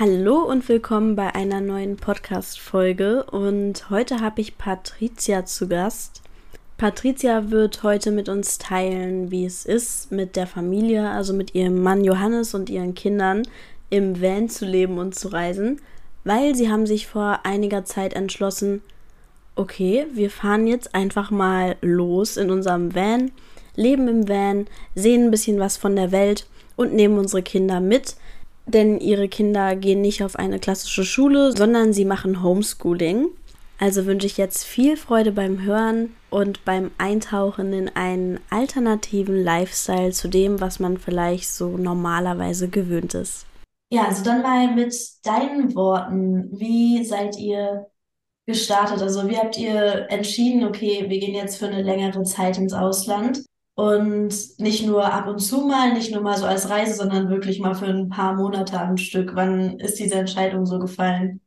Hallo und willkommen bei einer neuen Podcast-Folge. Und heute habe ich Patricia zu Gast. Patricia wird heute mit uns teilen, wie es ist, mit der Familie, also mit ihrem Mann Johannes und ihren Kindern im Van zu leben und zu reisen, weil sie haben sich vor einiger Zeit entschlossen, okay, wir fahren jetzt einfach mal los in unserem Van, leben im Van, sehen ein bisschen was von der Welt und nehmen unsere Kinder mit denn ihre Kinder gehen nicht auf eine klassische Schule, sondern sie machen Homeschooling. Also wünsche ich jetzt viel Freude beim Hören und beim Eintauchen in einen alternativen Lifestyle zu dem, was man vielleicht so normalerweise gewöhnt ist. Ja, also dann mal mit deinen Worten. Wie seid ihr gestartet? Also wie habt ihr entschieden, okay, wir gehen jetzt für eine längere Zeit ins Ausland? Und nicht nur ab und zu mal, nicht nur mal so als Reise, sondern wirklich mal für ein paar Monate am Stück. Wann ist diese Entscheidung so gefallen?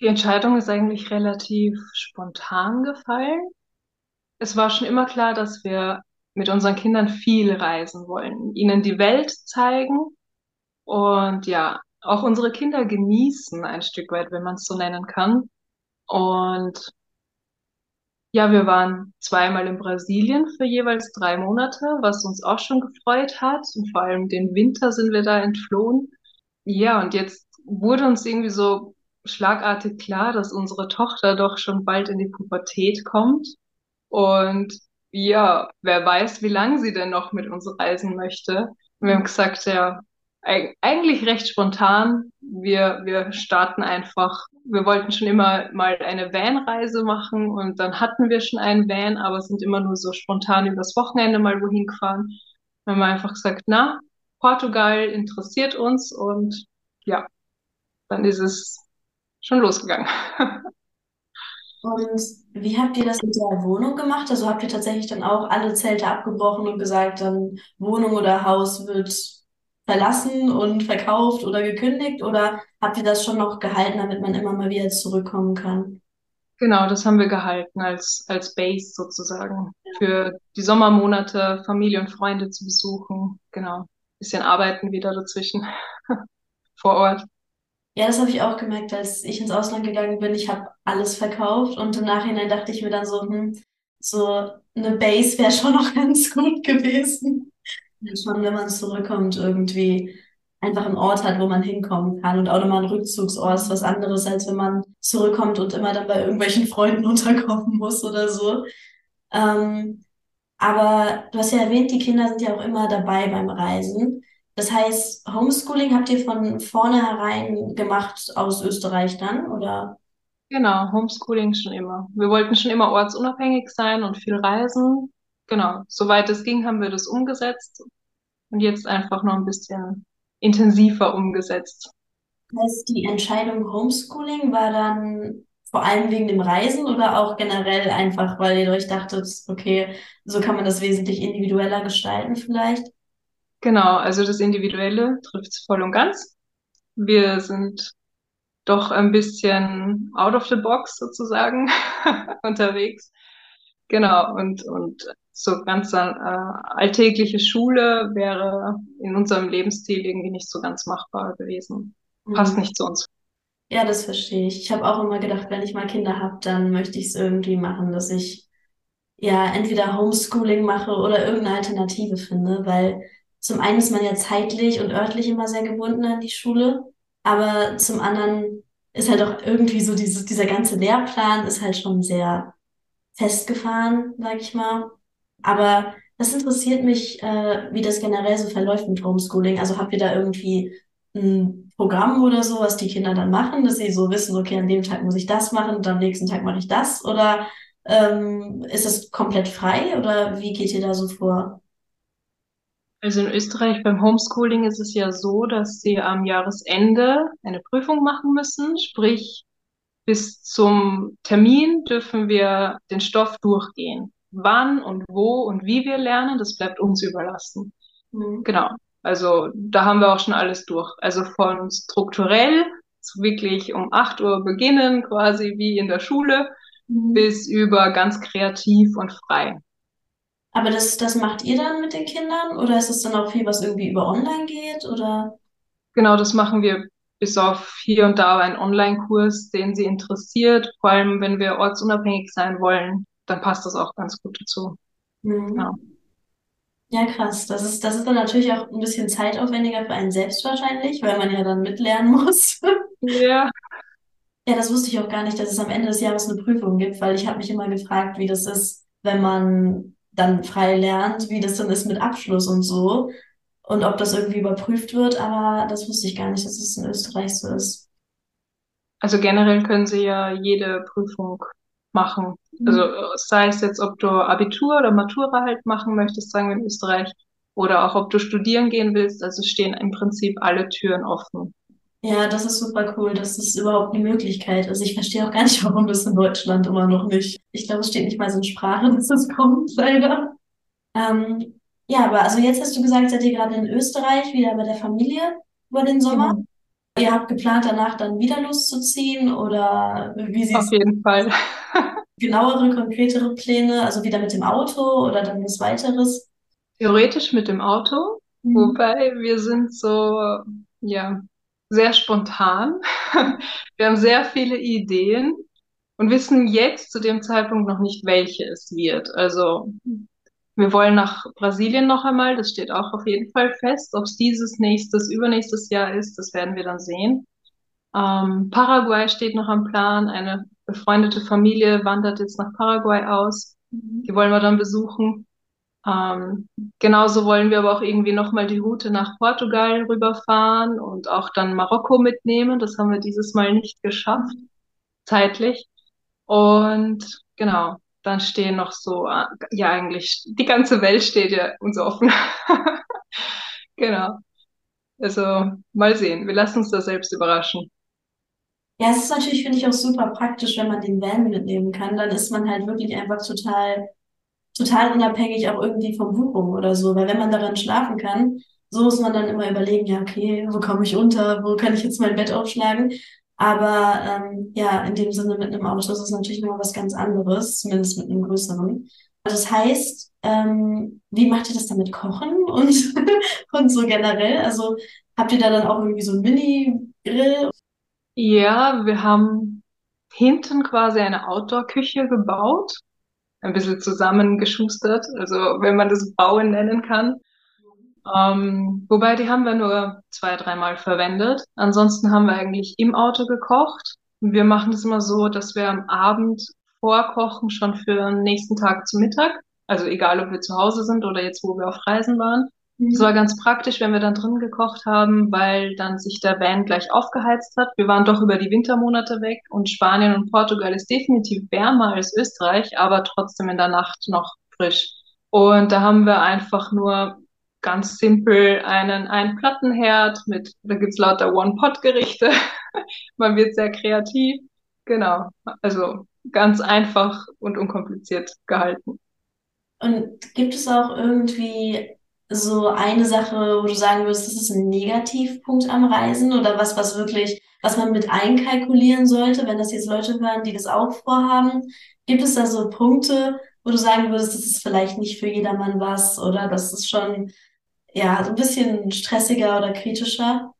Die Entscheidung ist eigentlich relativ spontan gefallen. Es war schon immer klar, dass wir mit unseren Kindern viel reisen wollen, ihnen die Welt zeigen und ja, auch unsere Kinder genießen ein Stück weit, wenn man es so nennen kann. Und ja, wir waren zweimal in Brasilien für jeweils drei Monate, was uns auch schon gefreut hat. Und vor allem den Winter sind wir da entflohen. Ja, und jetzt wurde uns irgendwie so schlagartig klar, dass unsere Tochter doch schon bald in die Pubertät kommt. Und ja, wer weiß, wie lange sie denn noch mit uns reisen möchte. Wir haben gesagt, ja, eigentlich recht spontan. Wir, wir starten einfach. Wir wollten schon immer mal eine Van-Reise machen und dann hatten wir schon einen Van, aber sind immer nur so spontan übers Wochenende mal wohin gefahren. Dann haben wir einfach gesagt, na, Portugal interessiert uns und ja, dann ist es schon losgegangen. Und wie habt ihr das mit der Wohnung gemacht? Also habt ihr tatsächlich dann auch alle Zelte abgebrochen und gesagt, dann Wohnung oder Haus wird verlassen und verkauft oder gekündigt oder habt ihr das schon noch gehalten, damit man immer mal wieder zurückkommen kann? Genau, das haben wir gehalten als, als Base sozusagen für die Sommermonate Familie und Freunde zu besuchen. Genau, bisschen arbeiten wieder dazwischen vor Ort. Ja, das habe ich auch gemerkt, als ich ins Ausland gegangen bin. Ich habe alles verkauft und im Nachhinein dachte ich mir dann so, hm, so eine Base wäre schon noch ganz gut gewesen schon, wenn man zurückkommt, irgendwie einfach einen Ort hat, wo man hinkommen kann und auch nochmal ein Rückzugsort ist was anderes, als wenn man zurückkommt und immer dann bei irgendwelchen Freunden unterkommen muss oder so. Ähm, aber du hast ja erwähnt, die Kinder sind ja auch immer dabei beim Reisen. Das heißt, Homeschooling habt ihr von vornherein gemacht aus Österreich dann, oder? Genau, Homeschooling schon immer. Wir wollten schon immer ortsunabhängig sein und viel reisen. Genau, soweit es ging, haben wir das umgesetzt und jetzt einfach noch ein bisschen intensiver umgesetzt. Heißt, die Entscheidung Homeschooling war dann vor allem wegen dem Reisen oder auch generell einfach, weil ihr euch dachtet, okay, so kann man das wesentlich individueller gestalten vielleicht? Genau, also das Individuelle trifft es voll und ganz. Wir sind doch ein bisschen out of the box sozusagen unterwegs. Genau, und, und so ganz äh, alltägliche Schule wäre in unserem Lebensstil irgendwie nicht so ganz machbar gewesen. Passt mhm. nicht zu uns. Ja, das verstehe ich. Ich habe auch immer gedacht, wenn ich mal Kinder habe, dann möchte ich es irgendwie machen, dass ich ja entweder Homeschooling mache oder irgendeine Alternative finde, weil zum einen ist man ja zeitlich und örtlich immer sehr gebunden an die Schule, aber zum anderen ist halt auch irgendwie so dieses, dieser ganze Lehrplan ist halt schon sehr festgefahren, sag ich mal. Aber das interessiert mich, äh, wie das generell so verläuft mit Homeschooling. Also habt ihr da irgendwie ein Programm oder so, was die Kinder dann machen, dass sie so wissen, okay, an dem Tag muss ich das machen und am nächsten Tag mache ich das? Oder Ähm, ist es komplett frei oder wie geht ihr da so vor? Also in Österreich beim Homeschooling ist es ja so, dass sie am Jahresende eine Prüfung machen müssen. Sprich, bis zum Termin dürfen wir den Stoff durchgehen. Wann und wo und wie wir lernen, das bleibt uns überlassen. Mhm. Genau. Also da haben wir auch schon alles durch. Also von strukturell zu wirklich um 8 Uhr beginnen, quasi wie in der Schule, Mhm. bis über ganz kreativ und frei. Aber das, das macht ihr dann mit den Kindern oder ist es dann auch viel, was irgendwie über online geht oder? Genau, das machen wir bis auf hier und da einen Online-Kurs, den sie interessiert. Vor allem, wenn wir ortsunabhängig sein wollen, dann passt das auch ganz gut dazu. Mhm. Ja. Ja, krass. Das ist, das ist dann natürlich auch ein bisschen zeitaufwendiger für einen selbst wahrscheinlich, weil man ja dann mitlernen muss. Ja, Ja, das wusste ich auch gar nicht, dass es am Ende des Jahres eine Prüfung gibt, weil ich habe mich immer gefragt, wie das ist, wenn man dann frei lernt, wie das dann ist mit Abschluss und so und ob das irgendwie überprüft wird, aber das wusste ich gar nicht, dass es in Österreich so ist. also generell können sie ja jede Prüfung machen. Also Mhm. äh, sei es jetzt, ob du Abitur oder Matura halt machen möchtest, sagen wir in Österreich, oder auch ob du studieren gehen willst. Also stehen im Prinzip alle Türen offen. Ja, das ist super cool, dass das überhaupt eine Möglichkeit ist. Ich verstehe auch gar nicht, warum das in Deutschland immer noch nicht. Ich glaube, es steht nicht mal so in Sprache, dass es kommt, leider. Ähm, ja, aber also jetzt hast du gesagt, seid ihr gerade in Österreich, wieder bei der Familie über den Sommer. Genau. Ihr habt geplant, danach dann wieder loszuziehen oder wie Auf siehst jeden Fall. genauere, konkretere Pläne? Also wieder mit dem Auto oder dann was weiteres? Theoretisch mit dem Auto, Mhm. wobei wir sind so, ja, sehr spontan. Wir haben sehr viele Ideen und wissen jetzt zu dem Zeitpunkt noch nicht, welche es wird. Also wir wollen nach Brasilien noch einmal, das steht auch auf jeden Fall fest. Ob es dieses, nächstes, übernächstes Jahr ist, das werden wir dann sehen. Ähm, Paraguay steht noch am Plan. Eine befreundete Familie wandert jetzt nach Paraguay aus. Mhm. Die wollen wir dann besuchen. Ähm, genauso wollen wir aber auch irgendwie nochmal die Route nach Portugal rüberfahren und auch dann Marokko mitnehmen. Das haben wir dieses Mal nicht geschafft, zeitlich. Und genau, dann stehen noch so, äh, ja eigentlich, die ganze Welt steht ja uns offen. Genau. Also mal sehen. Wir lassen uns da selbst überraschen. Ja, es ist natürlich, finde ich, auch super praktisch, wenn man den Van mitnehmen kann. Dann ist man halt wirklich einfach total total unabhängig auch irgendwie von Buchung oder so, weil wenn man daran schlafen kann, so muss man dann immer überlegen, ja, okay, wo komme ich unter, wo kann ich jetzt mein Bett aufschlagen? Aber ähm, ja, in dem Sinne mit einem Auto ist es natürlich noch was ganz anderes, zumindest mit einem größeren. Das heißt, ähm, wie macht ihr das dann mit Kochen und, und so generell? Also habt ihr da dann auch irgendwie so einen Mini-Grill? Ja, wir haben hinten quasi eine Outdoor-Küche gebaut, ein bisschen zusammengeschustert, also wenn man das Bauen nennen kann. Ähm, wobei die haben wir nur zwei, dreimal verwendet. Ansonsten haben wir eigentlich im Auto gekocht. Wir machen das immer so, dass wir am Abend vorkochen, schon für den nächsten Tag zu Mittag. Also egal, ob wir zu Hause sind oder jetzt, wo wir auf Reisen waren. Das war Mhm. ganz praktisch, wenn wir dann drin gekocht haben, weil dann sich der Van gleich aufgeheizt hat. Wir waren doch über die Wintermonate weg und Spanien und Portugal ist definitiv wärmer als Österreich, aber trotzdem in der Nacht noch frisch. Und da haben wir einfach nur ganz simpel einen, einen Plattenherd mit, da gibt's lauter One-Pot-Gerichte. Man wird sehr kreativ. Genau. Also ganz einfach und unkompliziert gehalten. Und gibt es auch irgendwie so eine Sache, wo du sagen würdest, das ist ein Negativpunkt am Reisen oder was, was wirklich, was man mit einkalkulieren sollte, wenn das jetzt Leute hören, die das auch vorhaben? Gibt es da so Punkte, wo du sagen würdest, das ist vielleicht nicht für jedermann was oder das ist schon, ja, so ein bisschen stressiger oder kritischer?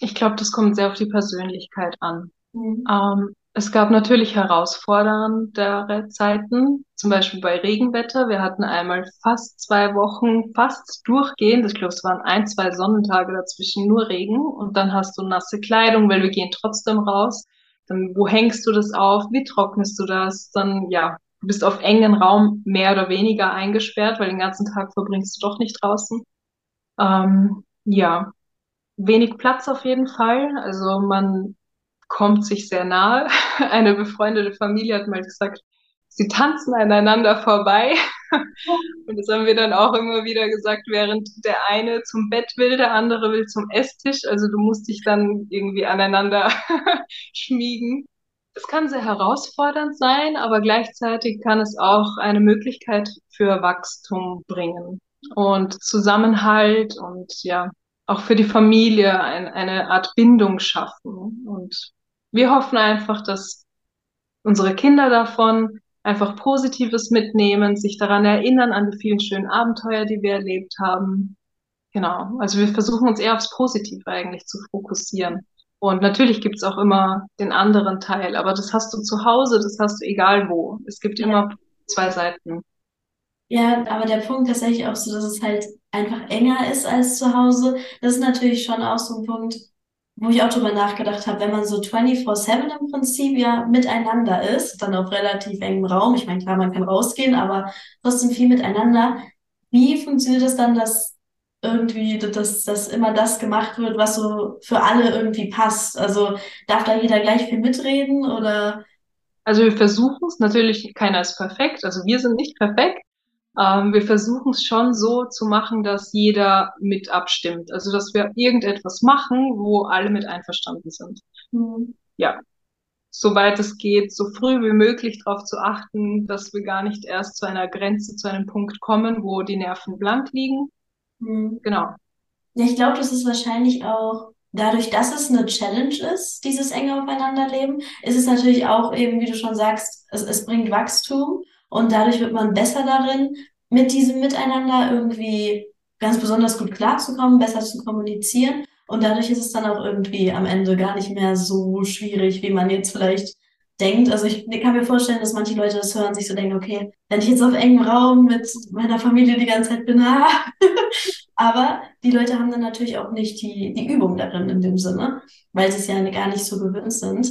Ich glaube, das kommt sehr auf die Persönlichkeit an. Mhm. Ähm, es gab natürlich herausforderndere Zeiten, zum Beispiel bei Regenwetter. Wir hatten einmal fast zwei Wochen, fast durchgehend, ich glaube, es waren ein, zwei Sonnentage dazwischen, nur Regen und dann hast du nasse Kleidung, weil wir gehen trotzdem raus. Dann, wo hängst du das auf? Wie trocknest du das? Dann, ja, du bist auf engen Raum mehr oder weniger eingesperrt, weil den ganzen Tag verbringst du doch nicht draußen. Ähm, ja, wenig Platz auf jeden Fall. Also man kommt sich sehr nahe. Eine befreundete Familie hat mal gesagt, sie tanzen aneinander vorbei. Und das haben wir dann auch immer wieder gesagt, während der eine zum Bett will, der andere will zum Esstisch. Also du musst dich dann irgendwie aneinander schmiegen. Es kann sehr herausfordernd sein, aber gleichzeitig kann es auch eine Möglichkeit für Wachstum bringen und Zusammenhalt und ja, auch für die Familie ein, eine Art Bindung schaffen. Und wir hoffen einfach, dass unsere Kinder davon einfach Positives mitnehmen, sich daran erinnern an die vielen schönen Abenteuer, die wir erlebt haben. Genau, also wir versuchen uns eher aufs Positive eigentlich zu fokussieren. Und natürlich gibt's auch immer den anderen Teil, aber das hast du zu Hause, das hast du egal wo. Es gibt ja. immer zwei Seiten. Ja, aber der Punkt tatsächlich auch so, dass es halt einfach enger ist als zu Hause. Das ist natürlich schon auch so ein Punkt, wo ich auch drüber nachgedacht habe, wenn man so 24-7 im Prinzip ja miteinander ist, dann auf relativ engem Raum, ich meine, klar, man kann rausgehen, aber trotzdem viel miteinander, wie funktioniert das dann, dass irgendwie, dass, dass immer das gemacht wird, was so für alle irgendwie passt? Also darf da jeder gleich viel mitreden oder? Also wir versuchen es, natürlich keiner ist perfekt, also wir sind nicht perfekt, ähm, wir versuchen es schon so zu machen, dass jeder mit abstimmt. Also, dass wir irgendetwas machen, wo alle mit einverstanden sind. Mhm. Ja. Soweit es geht, so früh wie möglich darauf zu achten, dass wir gar nicht erst zu einer Grenze, zu einem Punkt kommen, wo die Nerven blank liegen. Mhm. Genau. Ja, ich glaube, das ist wahrscheinlich auch dadurch, dass es eine Challenge ist, dieses enge Aufeinanderleben, ist es natürlich auch eben, wie du schon sagst, es, es bringt Wachstum. Und dadurch wird man besser darin, mit diesem Miteinander irgendwie ganz besonders gut klarzukommen, besser zu kommunizieren. Und dadurch ist es dann auch irgendwie am Ende gar nicht mehr so schwierig, wie man jetzt vielleicht denkt. Also ich kann mir vorstellen, dass manche Leute das hören, sich so denken, okay, wenn ich jetzt auf engem Raum mit meiner Familie die ganze Zeit bin, ah. aber die Leute haben dann natürlich auch nicht die, die Übung darin in dem Sinne, weil sie es ja gar nicht so gewöhnt sind.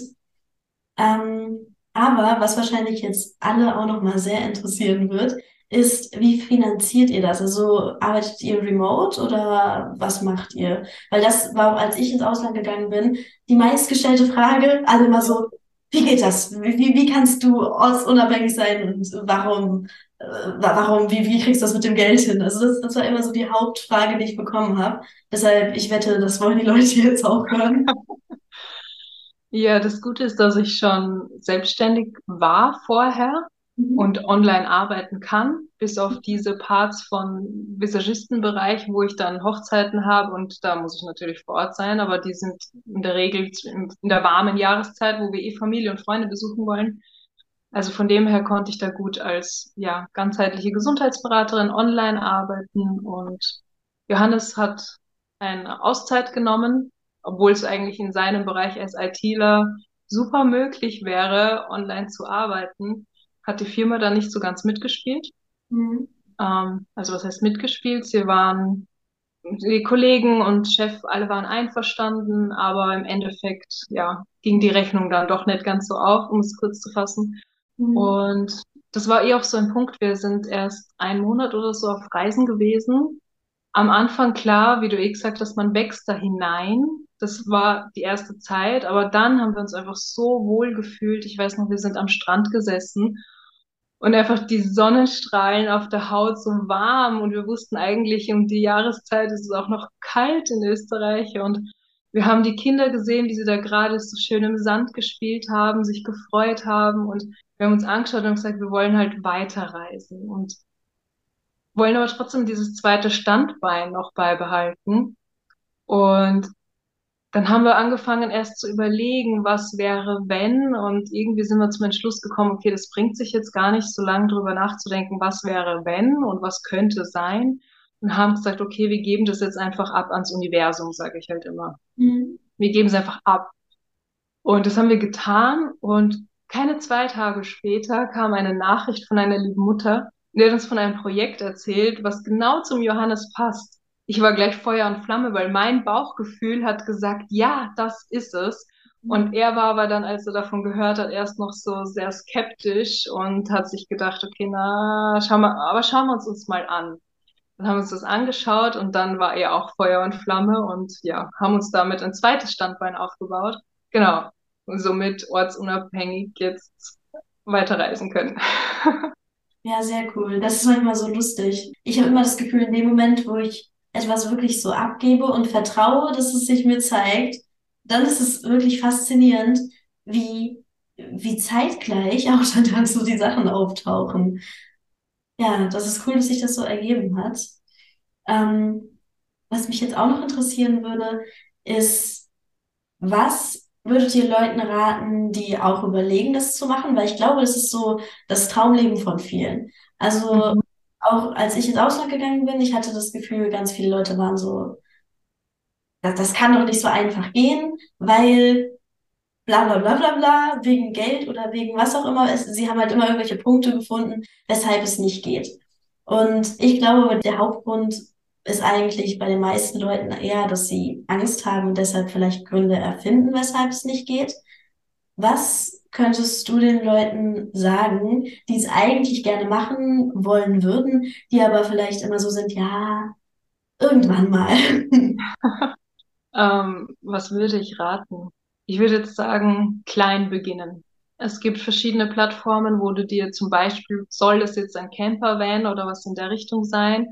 Ähm, aber was wahrscheinlich jetzt alle auch nochmal sehr interessieren wird, ist, wie finanziert ihr das? Also arbeitet ihr remote oder was macht ihr? Weil das war als ich ins Ausland gegangen bin, die meistgestellte Frage, alle immer so, wie geht das? Wie, wie kannst du ortsunabhängig sein und warum, äh, warum, wie, wie kriegst du das mit dem Geld hin? Also das, das war immer so die Hauptfrage, die ich bekommen habe. Deshalb, ich wette, das wollen die Leute jetzt auch hören. Ja, das Gute ist, dass ich schon selbstständig war vorher mhm. und online arbeiten kann, bis auf diese Parts von Visagistenbereich, wo ich dann Hochzeiten habe und da muss ich natürlich vor Ort sein, aber die sind in der Regel in der warmen Jahreszeit, wo wir eh Familie und Freunde besuchen wollen. Also von dem her konnte ich da gut als ja ganzheitliche Gesundheitsberaterin online arbeiten und Johannes hat eine Auszeit genommen obwohl es eigentlich in seinem Bereich als ITler super möglich wäre, online zu arbeiten, hat die Firma da nicht so ganz mitgespielt. Mhm. Ähm, also was heißt mitgespielt? Sie waren, die Kollegen und Chef, alle waren einverstanden, aber im Endeffekt, ja, ging die Rechnung dann doch nicht ganz so auf, um es kurz zu fassen. Mhm. Und das war eh auch so ein Punkt. Wir sind erst einen Monat oder so auf Reisen gewesen. Am Anfang klar, wie du eh gesagt hast, man wächst da hinein das war die erste Zeit, aber dann haben wir uns einfach so wohl gefühlt. Ich weiß noch, wir sind am Strand gesessen und einfach die Sonnenstrahlen auf der Haut so warm. Und wir wussten eigentlich um die Jahreszeit ist es auch noch kalt in Österreich. Und wir haben die Kinder gesehen, wie sie da gerade so schön im Sand gespielt haben, sich gefreut haben. Und wir haben uns angeschaut und gesagt, wir wollen halt weiterreisen. Und wollen aber trotzdem dieses zweite Standbein noch beibehalten. Und dann haben wir angefangen erst zu überlegen, was wäre, wenn. Und irgendwie sind wir zum Entschluss gekommen, okay, das bringt sich jetzt gar nicht so lange drüber nachzudenken, was wäre, wenn und was könnte sein. Und haben gesagt, okay, wir geben das jetzt einfach ab ans Universum, sage ich halt immer. Mhm. Wir geben es einfach ab. Und das haben wir getan. Und keine zwei Tage später kam eine Nachricht von einer lieben Mutter, die hat uns von einem Projekt erzählt, was genau zum Johannes passt ich war gleich Feuer und Flamme, weil mein Bauchgefühl hat gesagt, ja, das ist es. Und mhm. er war aber dann, als er davon gehört hat, erst noch so sehr skeptisch und hat sich gedacht, okay, na, schau mal, aber schauen wir uns uns mal an. Dann haben wir uns das angeschaut und dann war er auch Feuer und Flamme und ja, haben uns damit ein zweites Standbein aufgebaut. Genau. Und somit ortsunabhängig jetzt weiterreisen können. Ja, sehr cool. Das ist manchmal so lustig. Ich habe immer das Gefühl, in dem Moment, wo ich etwas wirklich so abgebe und vertraue, dass es sich mir zeigt, dann ist es wirklich faszinierend, wie, wie zeitgleich auch dann so die Sachen auftauchen. Ja, das ist cool, dass sich das so ergeben hat. Ähm, was mich jetzt auch noch interessieren würde, ist, was würdet ihr Leuten raten, die auch überlegen, das zu machen? Weil ich glaube, das ist so das Traumleben von vielen. Also mhm. Auch als ich ins Ausland gegangen bin, ich hatte das Gefühl, ganz viele Leute waren so, das, das kann doch nicht so einfach gehen, weil bla bla bla bla bla, wegen Geld oder wegen was auch immer. Es, sie haben halt immer irgendwelche Punkte gefunden, weshalb es nicht geht. Und ich glaube, der Hauptgrund ist eigentlich bei den meisten Leuten eher, dass sie Angst haben und deshalb vielleicht Gründe erfinden, weshalb es nicht geht. Was könntest du den Leuten sagen, die es eigentlich gerne machen wollen würden, die aber vielleicht immer so sind, ja, irgendwann mal? ähm, was würde ich raten? Ich würde jetzt sagen, klein beginnen. Es gibt verschiedene Plattformen, wo du dir zum Beispiel, soll das jetzt ein Campervan oder was in der Richtung sein,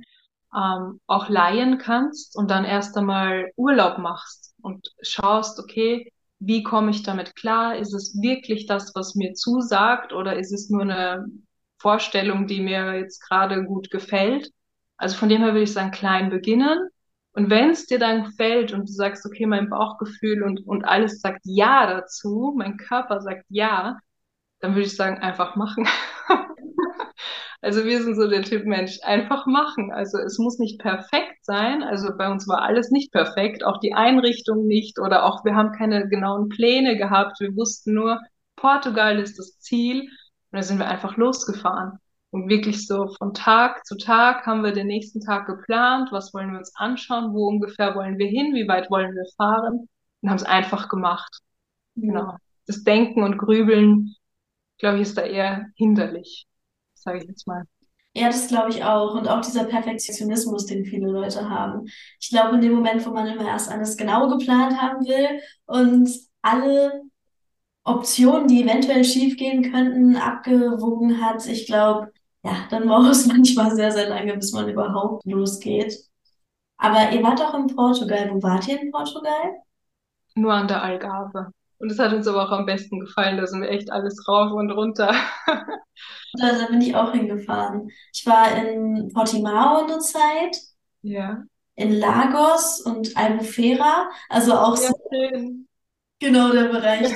ähm, auch leihen kannst und dann erst einmal Urlaub machst und schaust, okay, wie komme ich damit klar? Ist es wirklich das, was mir zusagt oder ist es nur eine Vorstellung, die mir jetzt gerade gut gefällt? Also von dem her würde ich sagen, klein beginnen. Und wenn es dir dann gefällt und du sagst, okay, mein Bauchgefühl und, und alles sagt Ja dazu, mein Körper sagt Ja, dann würde ich sagen, einfach machen. Also wir sind so der Typ Mensch, einfach machen. Also es muss nicht perfekt sein. Also bei uns war alles nicht perfekt, auch die Einrichtung nicht oder auch wir haben keine genauen Pläne gehabt. Wir wussten nur, Portugal ist das Ziel und da sind wir einfach losgefahren. Und wirklich so von Tag zu Tag haben wir den nächsten Tag geplant, was wollen wir uns anschauen, wo ungefähr wollen wir hin, wie weit wollen wir fahren und haben es einfach gemacht. Mhm. Genau. Das Denken und Grübeln, glaube ich, ist da eher hinderlich sage ich jetzt mal. Ja, das glaube ich auch. Und auch dieser Perfektionismus, den viele Leute haben. Ich glaube, in dem Moment, wo man immer erst alles genau geplant haben will und alle Optionen, die eventuell schiefgehen könnten, abgewogen hat, ich glaube, ja, dann braucht es manchmal sehr, sehr lange, bis man überhaupt losgeht. Aber ihr wart auch in Portugal. Wo wart ihr in Portugal? Nur an der Algarve. Und es hat uns aber auch am besten gefallen. Da sind wir echt alles rauf und runter. da, da bin ich auch hingefahren. Ich war in Portimao eine Zeit. Ja. In Lagos und Albufeira. Also auch ja, so schön. genau der Bereich.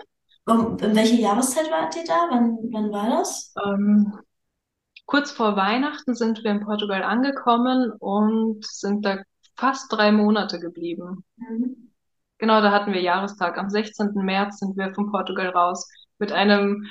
um, in welche Jahreszeit wart ihr da? Wann, wann war das? Ähm, kurz vor Weihnachten sind wir in Portugal angekommen und sind da fast drei Monate geblieben. Mhm. Genau, da hatten wir Jahrestag. Am 16. März sind wir von Portugal raus mit einem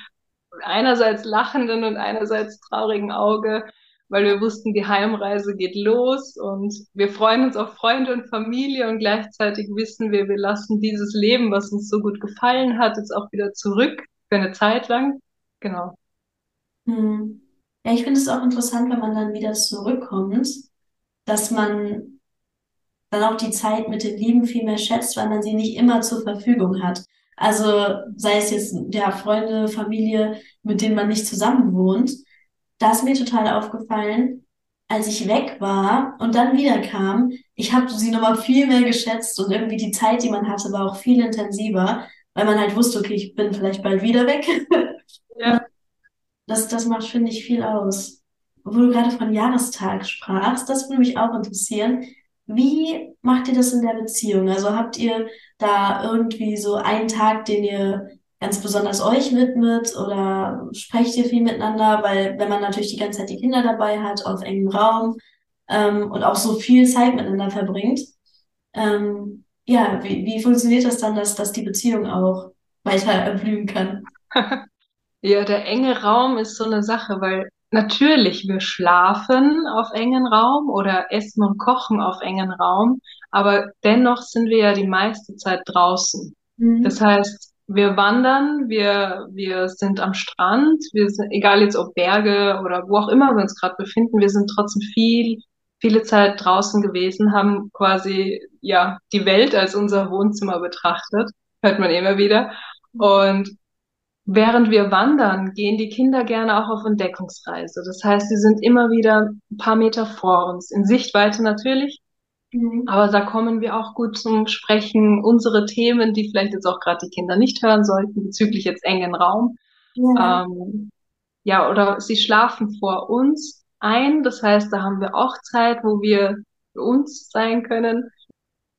einerseits lachenden und einerseits traurigen Auge, weil wir wussten, die Heimreise geht los und wir freuen uns auf Freunde und Familie und gleichzeitig wissen wir, wir lassen dieses Leben, was uns so gut gefallen hat, jetzt auch wieder zurück für eine Zeit lang. Genau. Hm. Ja, ich finde es auch interessant, wenn man dann wieder zurückkommt, dass man dann auch die Zeit mit den Lieben viel mehr schätzt, weil man sie nicht immer zur Verfügung hat. Also sei es jetzt ja Freunde, Familie, mit denen man nicht zusammen wohnt. Da ist mir total aufgefallen, als ich weg war und dann wieder kam, ich habe sie nochmal viel mehr geschätzt und irgendwie die Zeit, die man hatte, war auch viel intensiver, weil man halt wusste, okay, ich bin vielleicht bald wieder weg. Ja. Das, das macht, finde ich, viel aus. Wo du gerade von Jahrestag sprachst, das würde mich auch interessieren. Wie macht ihr das in der Beziehung? Also habt ihr da irgendwie so einen Tag, den ihr ganz besonders euch widmet oder sprecht ihr viel miteinander? Weil wenn man natürlich die ganze Zeit die Kinder dabei hat, auf engem Raum ähm, und auch so viel Zeit miteinander verbringt, ähm, ja, wie, wie funktioniert das dann, dass, dass die Beziehung auch weiter erblühen kann? Ja, der enge Raum ist so eine Sache, weil Natürlich, wir schlafen auf engen Raum oder essen und kochen auf engen Raum, aber dennoch sind wir ja die meiste Zeit draußen. Mhm. Das heißt, wir wandern, wir, wir sind am Strand, wir sind, egal jetzt ob Berge oder wo auch immer wir uns gerade befinden, wir sind trotzdem viel, viele Zeit draußen gewesen, haben quasi, ja, die Welt als unser Wohnzimmer betrachtet, hört man immer wieder. Und während wir wandern, gehen die Kinder gerne auch auf Entdeckungsreise. Das heißt, sie sind immer wieder ein paar Meter vor uns, in Sichtweite natürlich. Mhm. Aber da kommen wir auch gut zum Sprechen. Unsere Themen, die vielleicht jetzt auch gerade die Kinder nicht hören sollten, bezüglich jetzt engen Raum. Ja. Ähm, ja, oder sie schlafen vor uns ein. Das heißt, da haben wir auch Zeit, wo wir für uns sein können.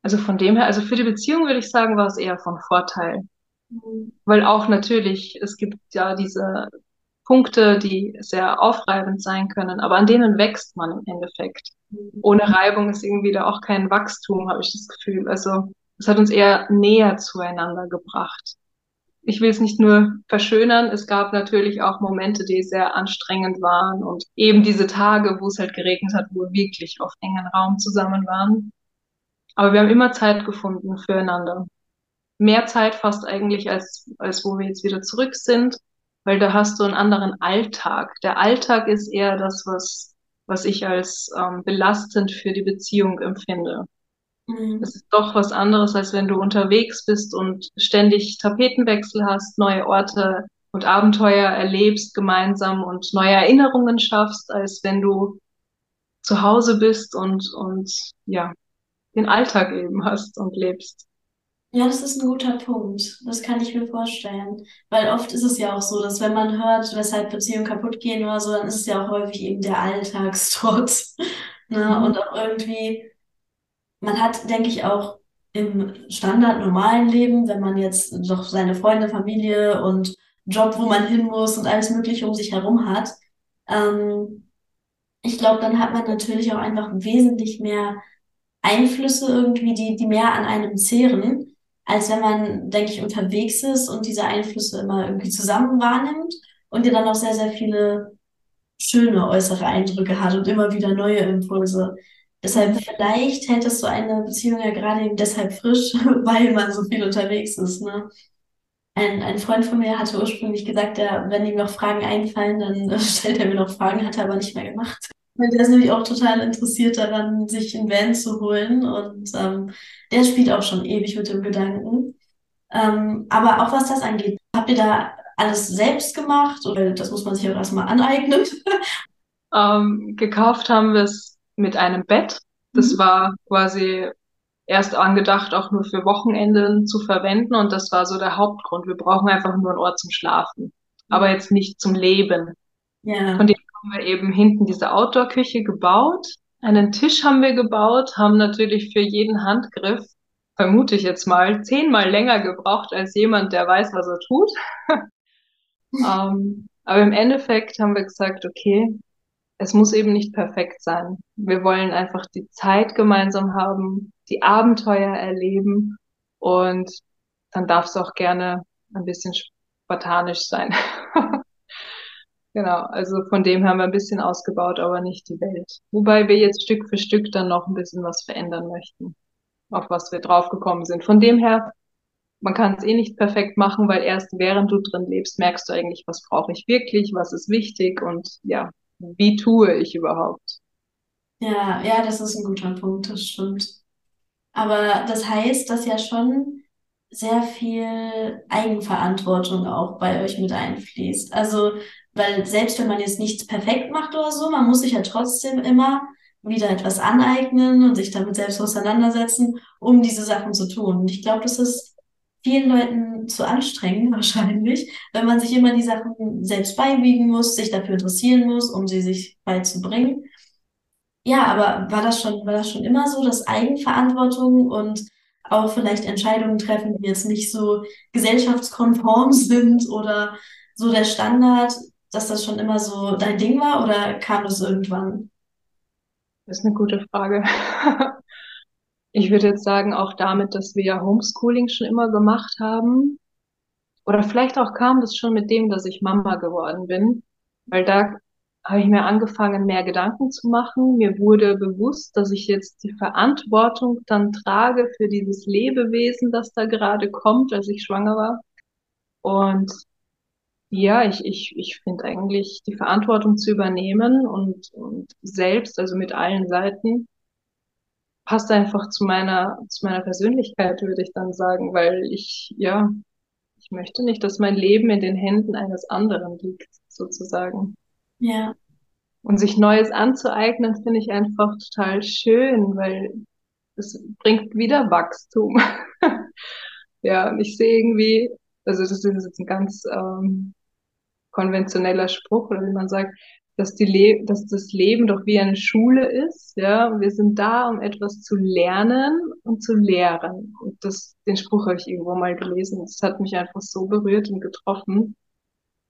Also von dem her, also für die Beziehung würde ich sagen, war es eher von Vorteil. Weil auch natürlich, es gibt ja diese Punkte, die sehr aufreibend sein können, aber an denen wächst man im Endeffekt. Ohne Reibung ist irgendwie da auch kein Wachstum, habe ich das Gefühl. Also es hat uns eher näher zueinander gebracht. Ich will es nicht nur verschönern, es gab natürlich auch Momente, die sehr anstrengend waren und eben diese Tage, wo es halt geregnet hat, wo wir wirklich auf engen Raum zusammen waren. Aber wir haben immer Zeit gefunden füreinander. Mehr Zeit fast eigentlich, als, als wo wir jetzt wieder zurück sind, weil da hast du einen anderen Alltag. Der Alltag ist eher das, was, was ich als ähm, belastend für die Beziehung empfinde. Mhm. Das ist doch was anderes, als wenn du unterwegs bist und ständig Tapetenwechsel hast, neue Orte und Abenteuer erlebst gemeinsam und neue Erinnerungen schaffst, als wenn du zu Hause bist und, und ja, den Alltag eben hast und lebst. Ja, das ist ein guter Punkt. Das kann ich mir vorstellen. Weil oft ist es ja auch so, dass wenn man hört, weshalb Beziehungen kaputt gehen oder so, dann ist es ja auch häufig eben der Alltagstrotz. Ne? Mhm. Und auch irgendwie, man hat, denke ich, auch im Standard normalen Leben, wenn man jetzt doch seine Freunde, Familie und Job, wo man hin muss und alles Mögliche um sich herum hat, ähm, ich glaube, dann hat man natürlich auch einfach wesentlich mehr Einflüsse irgendwie, die, die mehr an einem zehren, als wenn man, denke ich, unterwegs ist und diese Einflüsse immer irgendwie zusammen wahrnimmt und dir dann auch sehr, sehr viele schöne äußere Eindrücke hat und immer wieder neue Impulse. Deshalb vielleicht hält es so eine Beziehung ja gerade eben deshalb frisch, weil man so viel unterwegs ist. Ne? Ein, ein Freund von mir hatte ursprünglich gesagt, ja, wenn ihm noch Fragen einfallen, dann stellt er mir noch Fragen, hat er aber nicht mehr gemacht. Der ist nämlich auch total interessiert daran, sich ein Van zu holen und ähm, der spielt auch schon ewig mit dem Gedanken. Ähm, aber auch was das angeht, habt ihr da alles selbst gemacht oder das muss man sich auch erstmal aneignen? Ähm, gekauft haben wir es mit einem Bett. Das mhm. war quasi erst angedacht, auch nur für Wochenenden zu verwenden und das war so der Hauptgrund. Wir brauchen einfach nur einen Ort zum Schlafen, aber mhm. jetzt nicht zum Leben. Ja. Von dem haben wir eben hinten diese Outdoor-Küche gebaut. Einen Tisch haben wir gebaut, haben natürlich für jeden Handgriff, vermute ich jetzt mal, zehnmal länger gebraucht als jemand, der weiß, was er tut. ähm, aber im Endeffekt haben wir gesagt, okay, es muss eben nicht perfekt sein. Wir wollen einfach die Zeit gemeinsam haben, die Abenteuer erleben und dann darf es auch gerne ein bisschen spartanisch sein. Genau, also von dem haben wir ein bisschen ausgebaut, aber nicht die Welt. Wobei wir jetzt Stück für Stück dann noch ein bisschen was verändern möchten, auf was wir draufgekommen sind. Von dem her, man kann es eh nicht perfekt machen, weil erst während du drin lebst, merkst du eigentlich, was brauche ich wirklich, was ist wichtig und ja, wie tue ich überhaupt. Ja, ja, das ist ein guter Punkt, das stimmt. Aber das heißt, dass ja schon sehr viel Eigenverantwortung auch bei euch mit einfließt. Also weil selbst wenn man jetzt nichts perfekt macht oder so, man muss sich ja trotzdem immer wieder etwas aneignen und sich damit selbst auseinandersetzen, um diese Sachen zu tun. Und ich glaube, das ist vielen Leuten zu anstrengend wahrscheinlich, wenn man sich immer die Sachen selbst beibiegen muss, sich dafür interessieren muss, um sie sich beizubringen. Ja, aber war das schon, war das schon immer so, dass Eigenverantwortung und auch vielleicht Entscheidungen treffen, die jetzt nicht so gesellschaftskonform sind oder so der Standard, dass das schon immer so dein Ding war oder kam das irgendwann? Das ist eine gute Frage. Ich würde jetzt sagen, auch damit, dass wir ja Homeschooling schon immer gemacht haben. Oder vielleicht auch kam das schon mit dem, dass ich Mama geworden bin. Weil da habe ich mir angefangen, mehr Gedanken zu machen. Mir wurde bewusst, dass ich jetzt die Verantwortung dann trage für dieses Lebewesen, das da gerade kommt, als ich schwanger war. Und ja, ich, ich, ich finde eigentlich die Verantwortung zu übernehmen und, und selbst, also mit allen Seiten, passt einfach zu meiner, zu meiner Persönlichkeit, würde ich dann sagen, weil ich, ja, Ich möchte nicht, dass mein Leben in den Händen eines anderen liegt, sozusagen. Ja. Und sich Neues anzueignen, finde ich einfach total schön, weil es bringt wieder Wachstum. ja, und ich sehe irgendwie, also das ist jetzt ein ganz ähm, konventioneller Spruch, oder wie man sagt, dass, die Le dass das Leben doch wie eine Schule ist. Ja, wir sind da, um etwas zu lernen und zu lehren. Und das, den Spruch habe ich irgendwo mal gelesen. Das hat mich einfach so berührt und getroffen,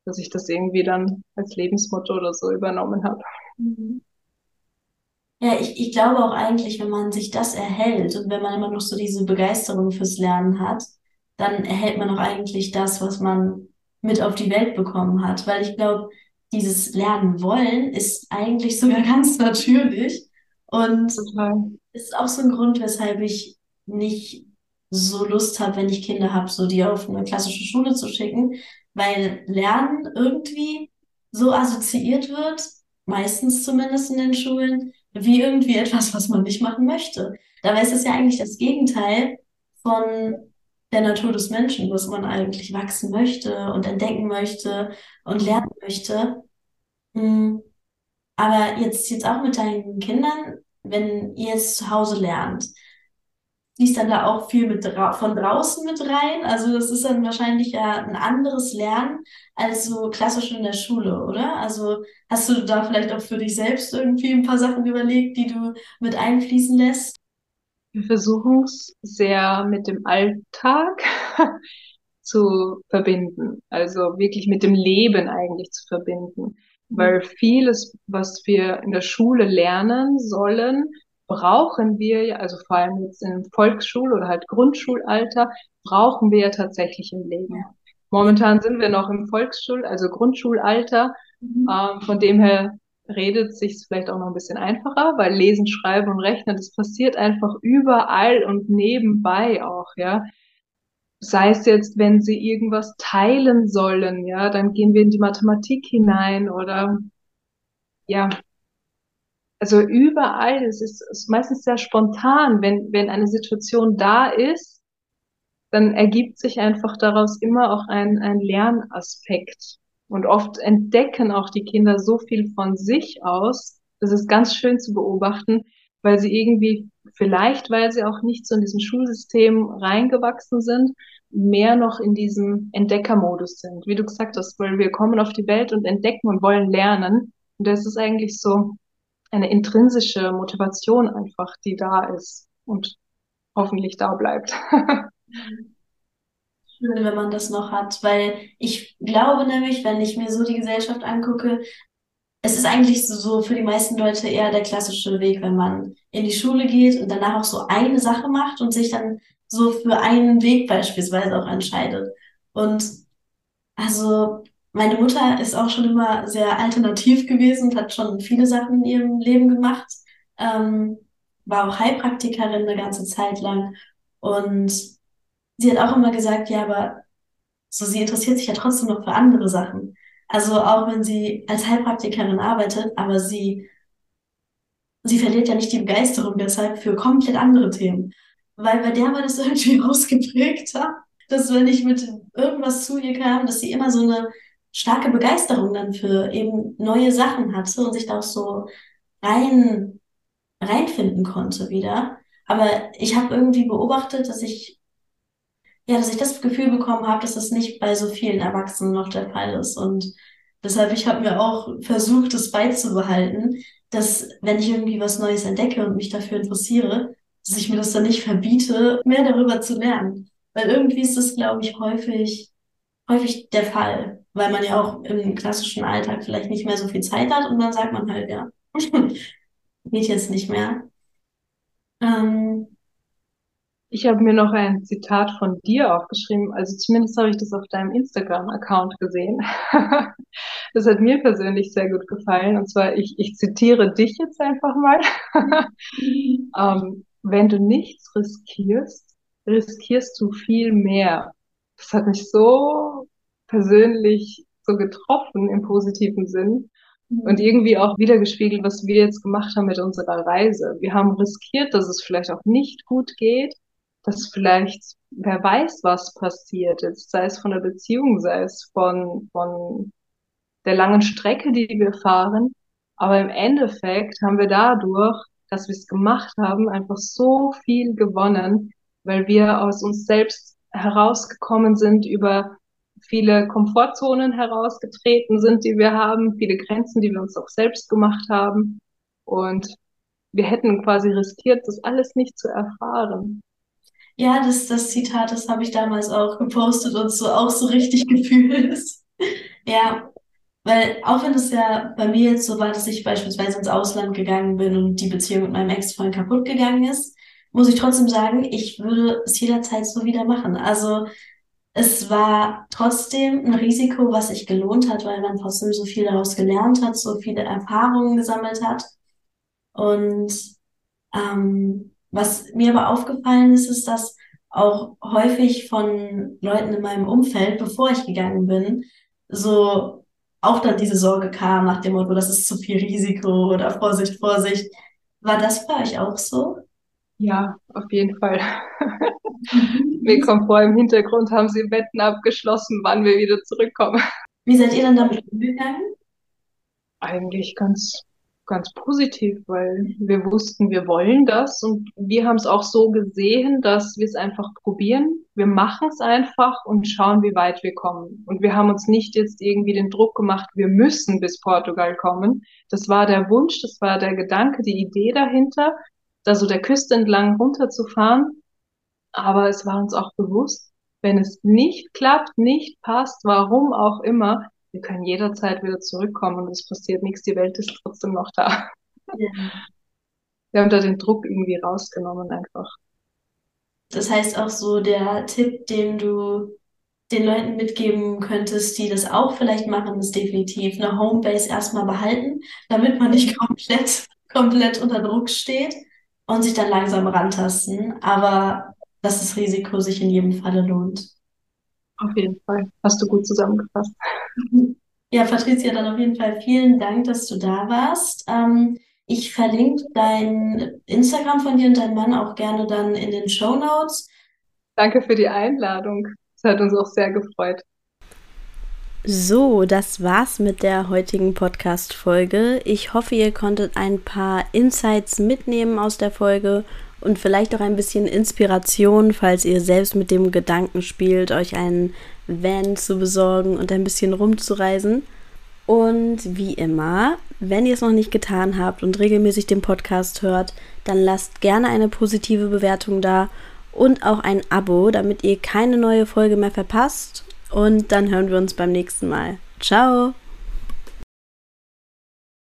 dass ich das irgendwie dann als Lebensmotto oder so übernommen habe. Mhm. Ja, ich, ich glaube auch eigentlich, wenn man sich das erhält und wenn man immer noch so diese Begeisterung fürs Lernen hat, dann erhält man auch eigentlich das, was man mit auf die Welt bekommen hat. Weil ich glaube, dieses Lernen wollen ist eigentlich sogar ganz natürlich. Und Total. ist auch so ein Grund, weshalb ich nicht so Lust habe, wenn ich Kinder habe, so die auf eine klassische Schule zu schicken, weil Lernen irgendwie so assoziiert wird, meistens zumindest in den Schulen, wie irgendwie etwas, was man nicht machen möchte. Dabei ist es ja eigentlich das Gegenteil von der Natur des Menschen, was man eigentlich wachsen möchte und entdecken möchte und lernen möchte. Hm. Aber jetzt, jetzt auch mit deinen Kindern, wenn ihr jetzt zu Hause lernt, fließt dann da auch viel mit dra von draußen mit rein? Also das ist dann wahrscheinlich ja ein anderes Lernen als so klassisch in der Schule, oder? Also hast du da vielleicht auch für dich selbst irgendwie ein paar Sachen überlegt, die du mit einfließen lässt? Wir versuchen es sehr mit dem Alltag zu verbinden, also wirklich mit dem Leben eigentlich zu verbinden, weil vieles, was wir in der Schule lernen sollen, brauchen wir, also vor allem jetzt im Volksschul- oder halt Grundschulalter, brauchen wir ja tatsächlich im Leben. Momentan sind wir noch im Volksschul-, also Grundschulalter, mhm. ähm, von dem her redet sich vielleicht auch noch ein bisschen einfacher, weil Lesen, Schreiben und Rechnen, das passiert einfach überall und nebenbei auch, ja. Sei es jetzt, wenn sie irgendwas teilen sollen, ja, dann gehen wir in die Mathematik hinein oder ja, also überall, es ist, ist meistens sehr spontan, wenn, wenn eine Situation da ist, dann ergibt sich einfach daraus immer auch ein, ein Lernaspekt. Und oft entdecken auch die Kinder so viel von sich aus. Das ist ganz schön zu beobachten, weil sie irgendwie, vielleicht weil sie auch nicht so in diesem Schulsystem reingewachsen sind, mehr noch in diesem Entdeckermodus sind. Wie du gesagt hast, weil wir kommen auf die Welt und entdecken und wollen lernen. Und das ist eigentlich so eine intrinsische Motivation einfach, die da ist und hoffentlich da bleibt. schön, wenn man das noch hat, weil ich glaube nämlich, wenn ich mir so die Gesellschaft angucke, es ist eigentlich so für die meisten Leute eher der klassische Weg, wenn man in die Schule geht und danach auch so eine Sache macht und sich dann so für einen Weg beispielsweise auch entscheidet. Und also meine Mutter ist auch schon immer sehr alternativ gewesen und hat schon viele Sachen in ihrem Leben gemacht. Ähm, war auch Heilpraktikerin eine ganze Zeit lang und sie hat auch immer gesagt, ja, aber so sie interessiert sich ja trotzdem noch für andere Sachen. Also auch wenn sie als Heilpraktikerin arbeitet, aber sie, sie verliert ja nicht die Begeisterung deshalb für komplett andere Themen. Weil bei der war das irgendwie ausgeprägter, dass wenn ich mit irgendwas zu ihr kam, dass sie immer so eine starke Begeisterung dann für eben neue Sachen hatte und sich da auch so rein, reinfinden konnte wieder. Aber ich habe irgendwie beobachtet, dass ich ja, dass ich das Gefühl bekommen habe, dass das nicht bei so vielen Erwachsenen noch der Fall ist. Und deshalb, ich habe mir auch versucht, das beizubehalten, dass wenn ich irgendwie was Neues entdecke und mich dafür interessiere, dass ich mir das dann nicht verbiete, mehr darüber zu lernen. Weil irgendwie ist das, glaube ich, häufig, häufig der Fall. Weil man ja auch im klassischen Alltag vielleicht nicht mehr so viel Zeit hat und dann sagt man halt, ja, geht jetzt nicht mehr. Ähm, ich habe mir noch ein Zitat von dir aufgeschrieben, also zumindest habe ich das auf deinem Instagram-Account gesehen. das hat mir persönlich sehr gut gefallen. Und zwar, ich, ich zitiere dich jetzt einfach mal. ähm, wenn du nichts riskierst, riskierst du viel mehr. Das hat mich so persönlich so getroffen im positiven Sinn und irgendwie auch wiedergespiegelt, was wir jetzt gemacht haben mit unserer Reise. Wir haben riskiert, dass es vielleicht auch nicht gut geht, dass vielleicht, wer weiß, was passiert ist, sei es von der Beziehung, sei es von, von der langen Strecke, die wir fahren. Aber im Endeffekt haben wir dadurch, dass wir es gemacht haben, einfach so viel gewonnen, weil wir aus uns selbst herausgekommen sind, über viele Komfortzonen herausgetreten sind, die wir haben, viele Grenzen, die wir uns auch selbst gemacht haben. Und wir hätten quasi riskiert, das alles nicht zu erfahren. Ja, das, das Zitat, das habe ich damals auch gepostet und so auch so richtig gefühlt. ja, weil auch wenn es ja bei mir jetzt so war, dass ich beispielsweise ins Ausland gegangen bin und die Beziehung mit meinem Ex-Freund kaputt gegangen ist, muss ich trotzdem sagen, ich würde es jederzeit so wieder machen. Also es war trotzdem ein Risiko, was sich gelohnt hat, weil man trotzdem so viel daraus gelernt hat, so viele Erfahrungen gesammelt hat. Und ähm, was mir aber aufgefallen ist, ist, dass auch häufig von Leuten in meinem Umfeld, bevor ich gegangen bin, so auch dann diese Sorge kam nach dem Motto, das ist zu viel Risiko oder Vorsicht, Vorsicht. War das bei euch auch so? Ja, auf jeden Fall. Mir kommt vor, im Hintergrund haben sie Wetten abgeschlossen, wann wir wieder zurückkommen. Wie seid ihr dann damit umgegangen? Eigentlich ganz ganz positiv, weil wir wussten, wir wollen das und wir haben es auch so gesehen, dass wir es einfach probieren. Wir machen es einfach und schauen, wie weit wir kommen. Und wir haben uns nicht jetzt irgendwie den Druck gemacht, wir müssen bis Portugal kommen. Das war der Wunsch, das war der Gedanke, die Idee dahinter, da so der Küste entlang runterzufahren. Aber es war uns auch bewusst, wenn es nicht klappt, nicht passt, warum auch immer, wir können jederzeit wieder zurückkommen und es passiert nichts, die Welt ist trotzdem noch da. Ja. Wir haben da den Druck irgendwie rausgenommen einfach. Das heißt auch so der Tipp, den du den Leuten mitgeben könntest, die das auch vielleicht machen, ist definitiv eine Homebase erstmal behalten, damit man nicht komplett, komplett unter Druck steht und sich dann langsam rantasten. Aber dass das Risiko sich in jedem Falle lohnt. Auf jeden Fall. Hast du gut zusammengefasst. Ja, Patricia, dann auf jeden Fall vielen Dank, dass du da warst. Ähm, ich verlinke dein Instagram von dir und deinen Mann auch gerne dann in den Show Notes. Danke für die Einladung. Es hat uns auch sehr gefreut. So, das war's mit der heutigen Podcast-Folge. Ich hoffe, ihr konntet ein paar Insights mitnehmen aus der Folge und vielleicht auch ein bisschen Inspiration, falls ihr selbst mit dem Gedanken spielt, euch einen Van zu besorgen und ein bisschen rumzureisen. Und wie immer, wenn ihr es noch nicht getan habt und regelmäßig den Podcast hört, dann lasst gerne eine positive Bewertung da und auch ein Abo, damit ihr keine neue Folge mehr verpasst. Und dann hören wir uns beim nächsten Mal. Ciao!